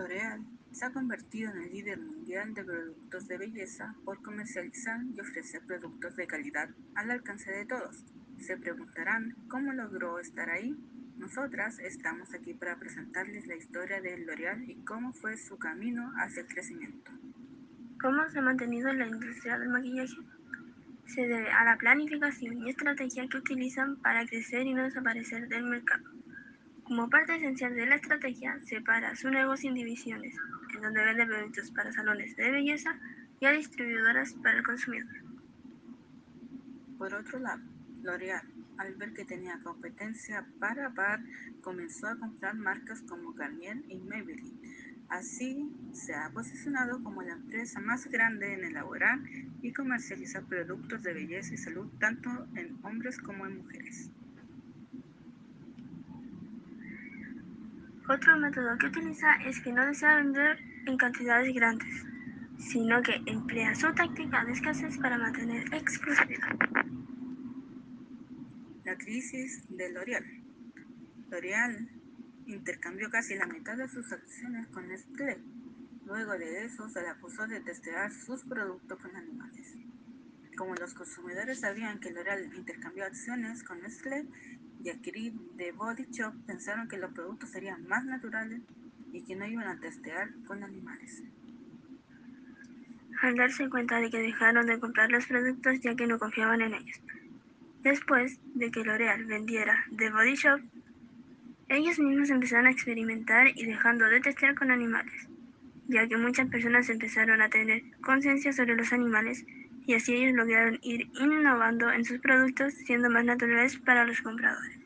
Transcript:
L'Oréal se ha convertido en el líder mundial de productos de belleza por comercializar y ofrecer productos de calidad al alcance de todos. Se preguntarán cómo logró estar ahí. Nosotras estamos aquí para presentarles la historia de L'Oréal y cómo fue su camino hacia el crecimiento. ¿Cómo se ha mantenido la industria del maquillaje? Se debe a la planificación y estrategia que utilizan para crecer y no desaparecer del mercado. Como parte esencial de la estrategia, separa su negocio en divisiones, en donde vende productos para salones de belleza y a distribuidoras para el consumidor. Por otro lado, L'Oréal, al ver que tenía competencia para par, comenzó a comprar marcas como Garnier y Maybelline. Así, se ha posicionado como la empresa más grande en elaborar y comercializar productos de belleza y salud tanto en hombres como en mujeres. Otro método que utiliza es que no desea vender en cantidades grandes, sino que emplea su táctica de escasez para mantener exclusividad. La crisis de L'Oréal. L'Oréal intercambió casi la mitad de sus acciones con Nestlé. Luego de eso se le acusó de testear sus productos con animales. Como los consumidores sabían que L'Oréal intercambió acciones con Nestlé, y adquirir de Body Shop pensaron que los productos serían más naturales y que no iban a testear con animales. Al darse cuenta de que dejaron de comprar los productos ya que no confiaban en ellos. Después de que L'Oreal vendiera The Body Shop, ellos mismos empezaron a experimentar y dejando de testear con animales, ya que muchas personas empezaron a tener conciencia sobre los animales y así ellos lograron ir innovando en sus productos siendo más naturales para los compradores.